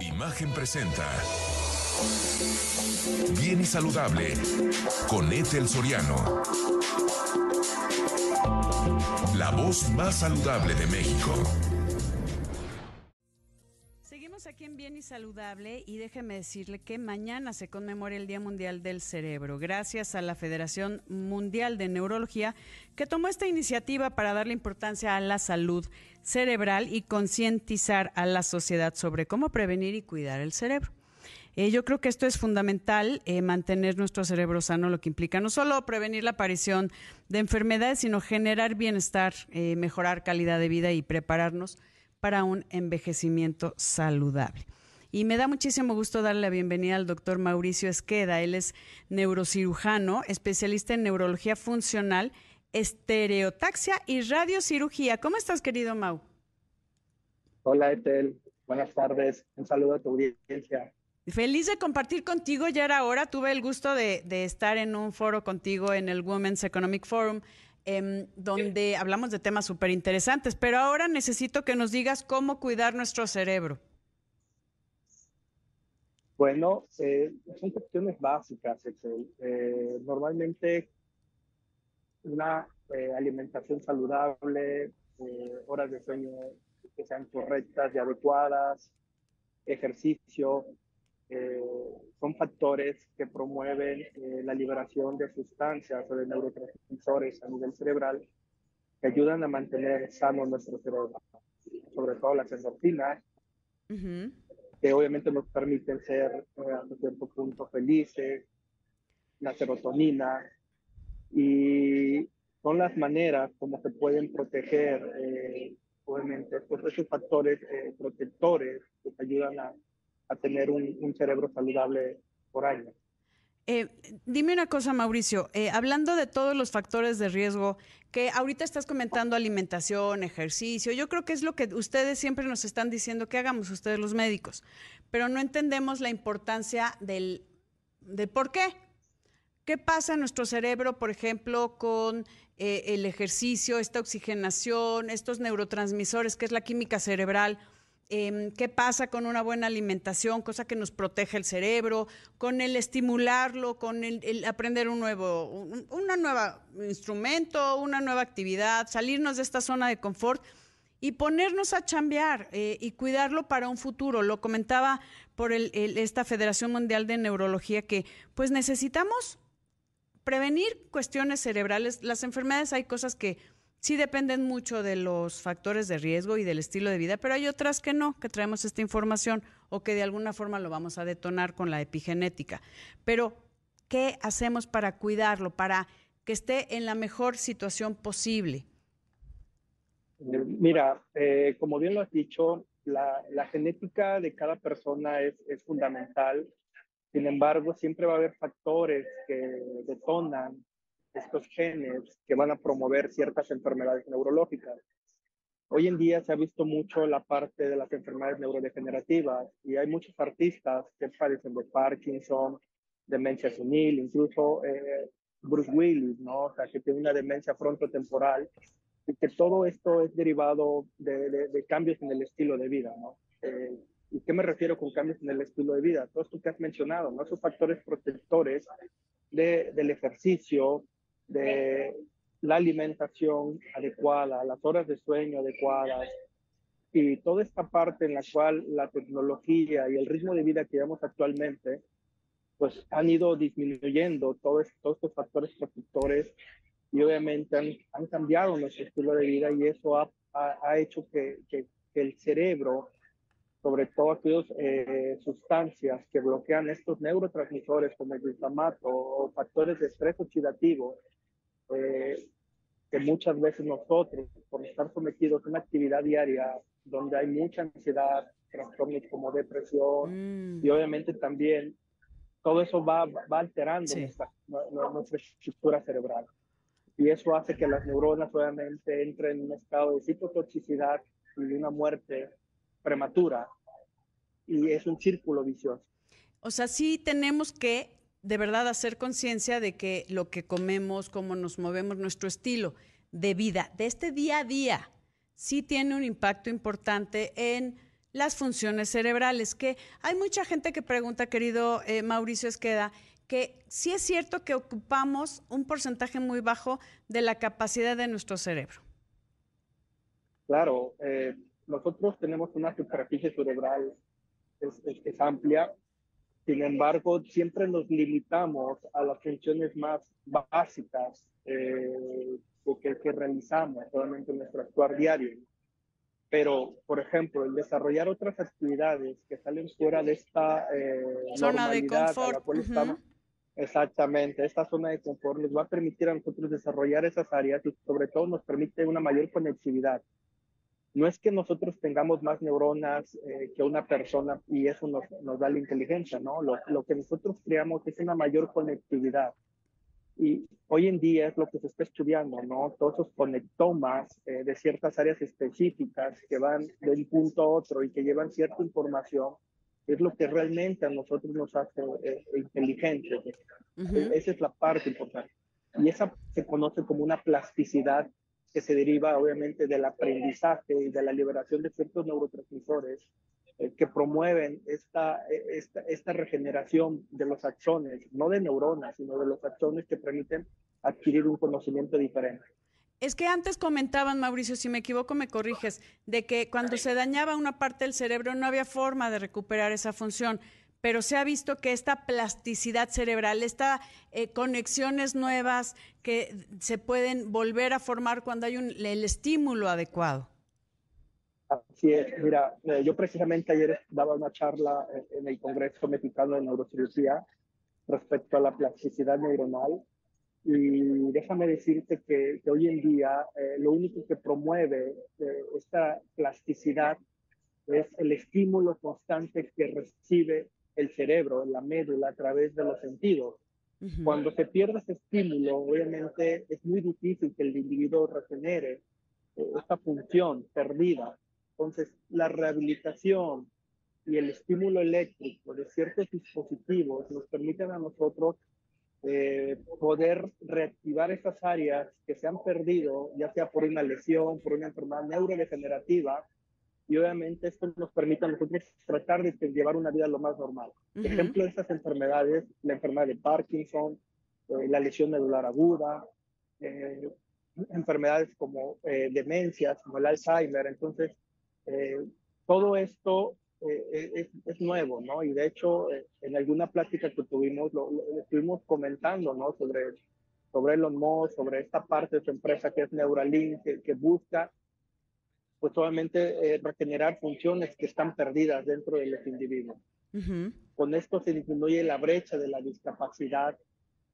Imagen presenta. Bien y saludable con Ethel Soriano. La voz más saludable de México. Saludable y déjeme decirle que mañana se conmemora el Día Mundial del Cerebro, gracias a la Federación Mundial de Neurología que tomó esta iniciativa para darle importancia a la salud cerebral y concientizar a la sociedad sobre cómo prevenir y cuidar el cerebro. Eh, yo creo que esto es fundamental, eh, mantener nuestro cerebro sano, lo que implica no solo prevenir la aparición de enfermedades, sino generar bienestar, eh, mejorar calidad de vida y prepararnos para un envejecimiento saludable. Y me da muchísimo gusto darle la bienvenida al doctor Mauricio Esqueda. Él es neurocirujano, especialista en neurología funcional, estereotaxia y radiocirugía. ¿Cómo estás, querido Mau? Hola, Etel. Buenas tardes. Un saludo a tu audiencia. Feliz de compartir contigo, ya era hora. Tuve el gusto de, estar en un foro contigo en el Women's Economic Forum, em, donde hablamos de temas súper interesantes, pero ahora necesito que nos digas cómo cuidar nuestro cerebro. Bueno, eh, son cuestiones básicas, eh, normalmente una eh, alimentación saludable, horas de sueño que sean correctas y adecuadas, ejercicio, eh, son factores que promueven eh, la liberación de sustancias o de neurotransmisores a nivel cerebral que ayudan a mantener sano nuestro cerebro, sobre todo las endorfinas, que obviamente nos permiten ser eh, a cierto punto felices, la serotonina, y son las maneras como se pueden proteger, obviamente, pues, esos factores protectores que ayudan a a tener un, cerebro saludable por año. Eh, dime una cosa, Mauricio, eh, hablando de todos los factores de riesgo, que ahorita estás comentando alimentación, ejercicio, yo creo que es lo que ustedes siempre nos están diciendo que hagamos ustedes los médicos, pero no entendemos la importancia del, del por qué. ¿Qué pasa en nuestro cerebro, por ejemplo, con eh, el ejercicio, esta oxigenación, estos neurotransmisores, que es la química cerebral? Em, qué pasa con una buena alimentación, cosa que nos protege el cerebro, con el estimularlo, con el, aprender un nuevo, un una instrumento, una nueva actividad, salirnos de esta zona de confort y ponernos a chambear eh, y cuidarlo para un futuro. Lo comentaba por esta Federación Mundial de Neurología que pues necesitamos prevenir cuestiones cerebrales. Las enfermedades hay cosas que sí dependen mucho de los factores de riesgo y del estilo de vida, pero hay otras que no, que traemos esta información o que de alguna forma lo vamos a detonar con la epigenética. Pero, ¿qué hacemos para cuidarlo, para que esté en la mejor situación posible? Mira, eh, como bien lo has dicho, la, genética de cada persona es, es fundamental. Sin embargo, siempre va a haber factores que detonan estos genes que van a promover ciertas enfermedades neurológicas. Hoy en día se ha visto mucho la parte de las enfermedades neurodegenerativas y hay muchos artistas que padecen de Parkinson, demencia senil, incluso eh, Bruce Willis, ¿no? O sea, que tiene una demencia frontotemporal y que todo esto es derivado de, de, cambios en el estilo de vida, ¿no? Eh, ¿Y qué me refiero con cambios en el estilo de vida? Todo esto que has mencionado, ¿no? Esos factores protectores de, del ejercicio, de la alimentación adecuada, las horas de sueño adecuadas y toda esta parte en la cual la tecnología y el ritmo de vida que llevamos actualmente, pues han ido disminuyendo todos, estos factores protectores y obviamente han, han, cambiado nuestro estilo de vida y eso ha, ha, hecho que, que, el cerebro, sobre todo aquellas eh, sustancias que bloquean estos neurotransmisores como el glutamato o factores de estrés oxidativo, eh, que muchas veces nosotros, por estar sometidos a una actividad diaria donde hay mucha ansiedad, trastornos como depresión y mm. obviamente también todo eso va, va alterando nuestra, nuestra, estructura cerebral. Y eso hace que las neuronas obviamente entren en un estado de citotoxicidad y de una muerte prematura. Y es un círculo vicioso. O sea, sí tenemos que de verdad hacer conciencia de que lo que comemos, cómo nos movemos, nuestro estilo de vida, de este día a día, sí tiene un impacto importante en las funciones cerebrales, que hay mucha gente que pregunta, querido eh, Mauricio Esqueda, que sí es cierto que ocupamos un porcentaje muy bajo de la capacidad de nuestro cerebro. Claro, eh, nosotros tenemos una superficie cerebral es, es, amplia, sin embargo, siempre nos limitamos a las funciones más básicas eh, que, que, realizamos solamente en nuestro actuar diario. Pero, por ejemplo, el desarrollar otras actividades que salen fuera de esta eh, zona de confort. exactamente, esta zona de confort nos va a permitir a nosotros desarrollar esas áreas y sobre todo nos permite una mayor conectividad. No es que nosotros tengamos más neuronas eh, que una persona y eso nos, nos da la inteligencia, ¿no? Lo, lo que nosotros creamos es una mayor conectividad y hoy en día es lo que se está estudiando, ¿no? Todos esos conectomas eh, de ciertas áreas específicas que van de un punto a otro y que llevan cierta información, es lo que realmente a nosotros nos hace eh, inteligentes. E-, esa es la parte importante. Y esa se conoce como una plasticidad que se deriva obviamente del aprendizaje y de la liberación de ciertos neurotransmisores eh, que promueven esta, esta, esta, regeneración de los axones, no de neuronas, sino de los axones que permiten adquirir un conocimiento diferente. Es que antes comentaban, Mauricio, si me equivoco me corriges, de que cuando se dañaba una parte del cerebro no había forma de recuperar esa función, pero se ha visto que esta plasticidad cerebral, estas eh, conexiones nuevas que se pueden volver a formar cuando hay un, el estímulo adecuado. Así es, mira, eh, yo precisamente ayer daba una charla eh, en el Congreso Mexicano de Neurocirugía respecto a la plasticidad neuronal y déjame decirte que, hoy en día eh, lo único que promueve esta plasticidad es el estímulo constante que recibe el cerebro, la médula a través de los sentidos. Cuando se pierde ese estímulo, obviamente es muy difícil que el individuo regenere esta función perdida. Entonces, la rehabilitación y el estímulo eléctrico de ciertos dispositivos nos permiten a nosotros eh, poder reactivar esas áreas que se han perdido, ya sea por una lesión, por una enfermedad neurodegenerativa, y obviamente esto nos permite a nosotros tratar de llevar una vida lo más normal. Ejemplo de estas enfermedades, la enfermedad de Parkinson, eh, la lesión medular aguda, eh, enfermedades como demencias, como el Alzheimer. Entonces, eh, todo esto eh, es, es, nuevo, ¿no? Y de hecho, eh, en alguna plática que tuvimos, lo, estuvimos comentando, ¿no? Sobre, sobre Elon Musk, sobre esta parte de su empresa que es Neuralink, que, que busca, pues obviamente, regenerar funciones que están perdidas dentro de los individuos. Con esto se disminuye la brecha de la discapacidad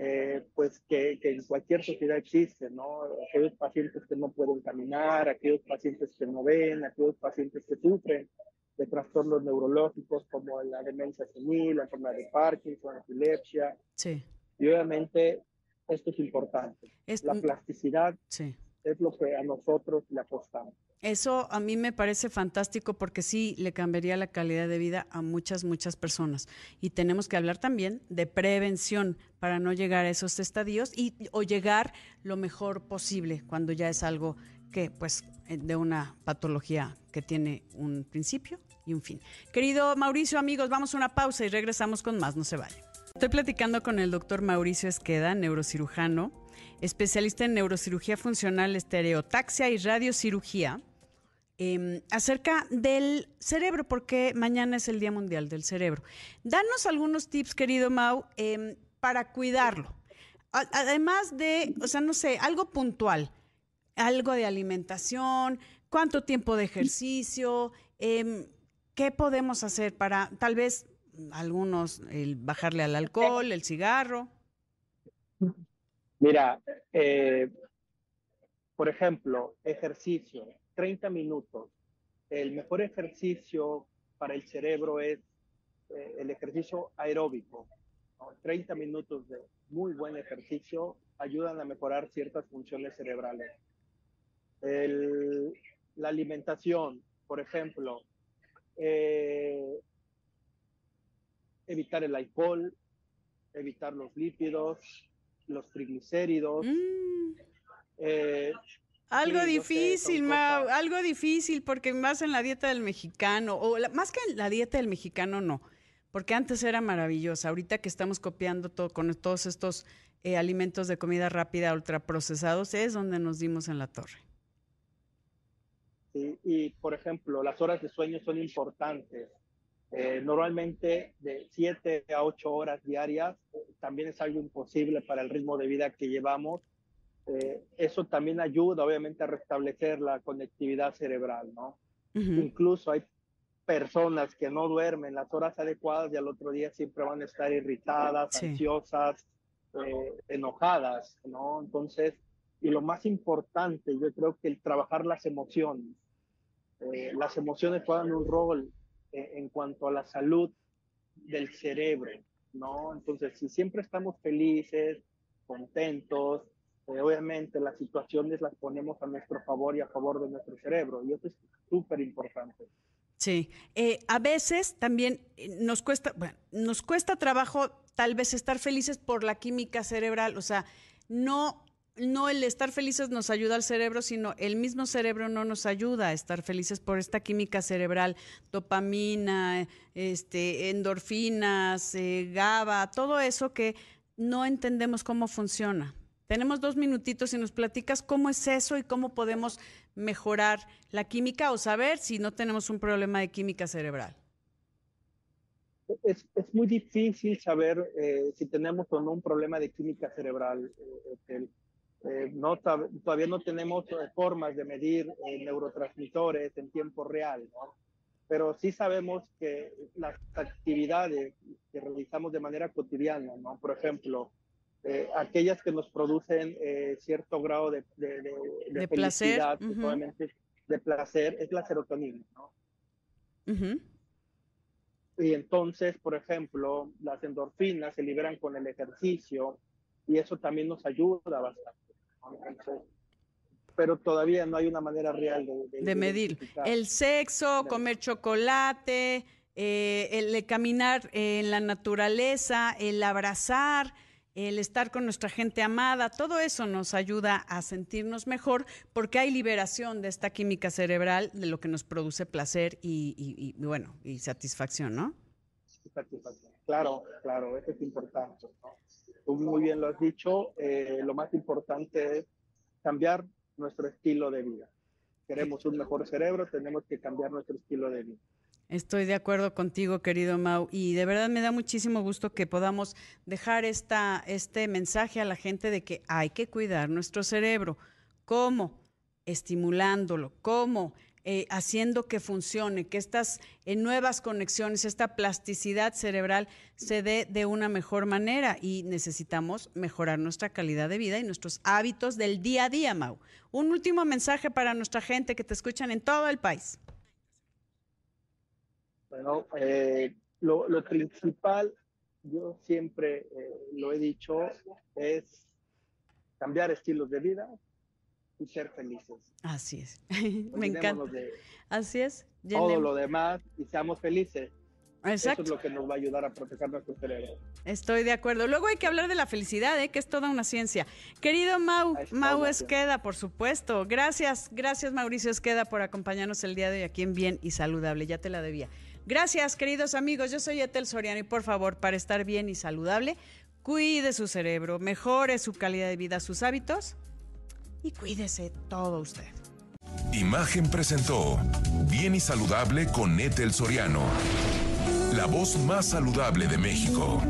eh, pues que, que, en cualquier sociedad existe, ¿no? Aquellos pacientes que no pueden caminar, aquellos pacientes que no ven, aquellos pacientes que sufren de trastornos neurológicos como la demencia senil, la enfermedad de Parkinson, la epilepsia. Sí. Y obviamente esto es importante. la plasticidad sí. es lo que a nosotros le apostamos. Eso a mí me parece fantástico porque sí le cambiaría la calidad de vida a muchas, muchas personas. Y tenemos que hablar también de prevención para no llegar a esos estadios y o llegar lo mejor posible cuando ya es algo que, pues, eh, de una patología que tiene un principio y un fin. Querido Mauricio, amigos, vamos a una pausa y regresamos con más, no se vayan. Estoy platicando con el doctor Mauricio Esqueda, neurocirujano, especialista en neurocirugía funcional, estereotaxia y radiocirugía Em, acerca del cerebro, porque mañana es el Día Mundial del Cerebro. Danos algunos tips, querido Mau, em, para cuidarlo. Además de, o sea, no sé, algo puntual, algo de alimentación, cuánto tiempo de ejercicio, em, qué podemos hacer para tal vez algunos, el bajarle al alcohol, el cigarro. Mira, eh, por ejemplo, ejercicio. 30 minutos. El mejor ejercicio para el cerebro es eh, el ejercicio aeróbico. 30 minutos de muy buen ejercicio ayudan a mejorar ciertas funciones cerebrales. la alimentación, por ejemplo, eh, evitar el alcohol, evitar los lípidos, los triglicéridos, mm. eh, Algo difícil, Mau, algo difícil, porque más en la dieta del mexicano, o más que en la dieta del mexicano, no, porque antes era maravillosa. Ahorita que estamos copiando todo con todos estos eh, alimentos de comida rápida ultraprocesados, es donde nos dimos en la torre. Sí, y por ejemplo, las horas de sueño son importantes. Eh, normalmente de 7 a 8 horas diarias eh, también es algo imposible para el ritmo de vida que llevamos. Eh, eso también ayuda obviamente a restablecer la conectividad cerebral, ¿no? Incluso hay personas que no duermen las horas adecuadas y al otro día siempre van a estar irritadas, ansiosas, enojadas, ¿no? Entonces, y lo más importante, yo creo que el trabajar las emociones. las emociones juegan un rol eh, en cuanto a la salud del cerebro, ¿no? Entonces, si siempre estamos felices, contentos, eh, obviamente las situaciones las ponemos a nuestro favor y a favor de nuestro cerebro, y eso es súper importante. Sí, eh, a veces también nos cuesta, bueno, nos cuesta trabajo tal vez estar felices por la química cerebral, o sea, no no el estar felices nos ayuda al cerebro, sino el mismo cerebro no nos ayuda a estar felices por esta química cerebral, dopamina, este, endorfinas, eh, GABA, todo eso que no entendemos cómo funciona. Tenemos dos minutitos y nos platicas cómo es eso y cómo podemos mejorar la química o saber si no tenemos un problema de química cerebral. Es, muy difícil saber eh, si tenemos o no un problema de química cerebral. Eh, eh, no, todavía no tenemos eh, formas de medir eh, neurotransmisores en tiempo real, pero sí sabemos que las actividades que realizamos de manera cotidiana, ¿no? por ejemplo, aquellas que nos producen cierto grado de, de, de, felicidad, placer. de placer, es la serotonina. ¿no? Y entonces, por ejemplo, las endorfinas se liberan con el ejercicio y eso también nos ayuda bastante pero todavía no hay una manera real de, medir. El sexo, comer chocolate, eh, el caminar en la naturaleza, el abrazar, el estar con nuestra gente amada, todo eso nos ayuda a sentirnos mejor porque hay liberación de esta química cerebral de lo que nos produce placer y, bueno, y satisfacción, ¿no? Satisfacción. Claro, claro, eso es importante. Tú muy bien lo has dicho, eh, lo más importante es cambiar nuestro estilo de vida. Queremos un mejor cerebro, tenemos que cambiar nuestro estilo de vida. Estoy de acuerdo contigo, querido Mau, y de verdad me da muchísimo gusto que podamos dejar esta, este mensaje a la gente de que hay que cuidar nuestro cerebro. ¿Cómo? Estimulándolo. ¿Cómo? Eh, haciendo que funcione, que estas eh, nuevas conexiones, esta plasticidad cerebral se dé de una mejor manera y necesitamos mejorar nuestra calidad de vida y nuestros hábitos del día a día, Mau. Un último mensaje para nuestra gente que te escuchan en todo el país. Bueno, eh, lo, principal, yo siempre lo he dicho, es cambiar estilos de vida, y ser felices. Así es. Me encanta. Así es. Todo lo demás y seamos felices. Exacto. Eso es lo que nos va a ayudar a proteger nuestro cerebro. Estoy de acuerdo. Luego hay que hablar de la felicidad, ¿eh? que es toda una ciencia. Querido Mau, Mau Esqueda, por supuesto. Gracias, gracias Mauricio Esqueda por acompañarnos el día de hoy aquí en Bien y Saludable. Ya te la debía. Gracias, queridos amigos. Yo soy Etel Soriano y por favor, para estar bien y saludable, cuide su cerebro, mejore su calidad de vida, sus hábitos y cuídese todo usted. Imagen presentó Bien y Saludable con Etel Soriano, la voz más saludable de México.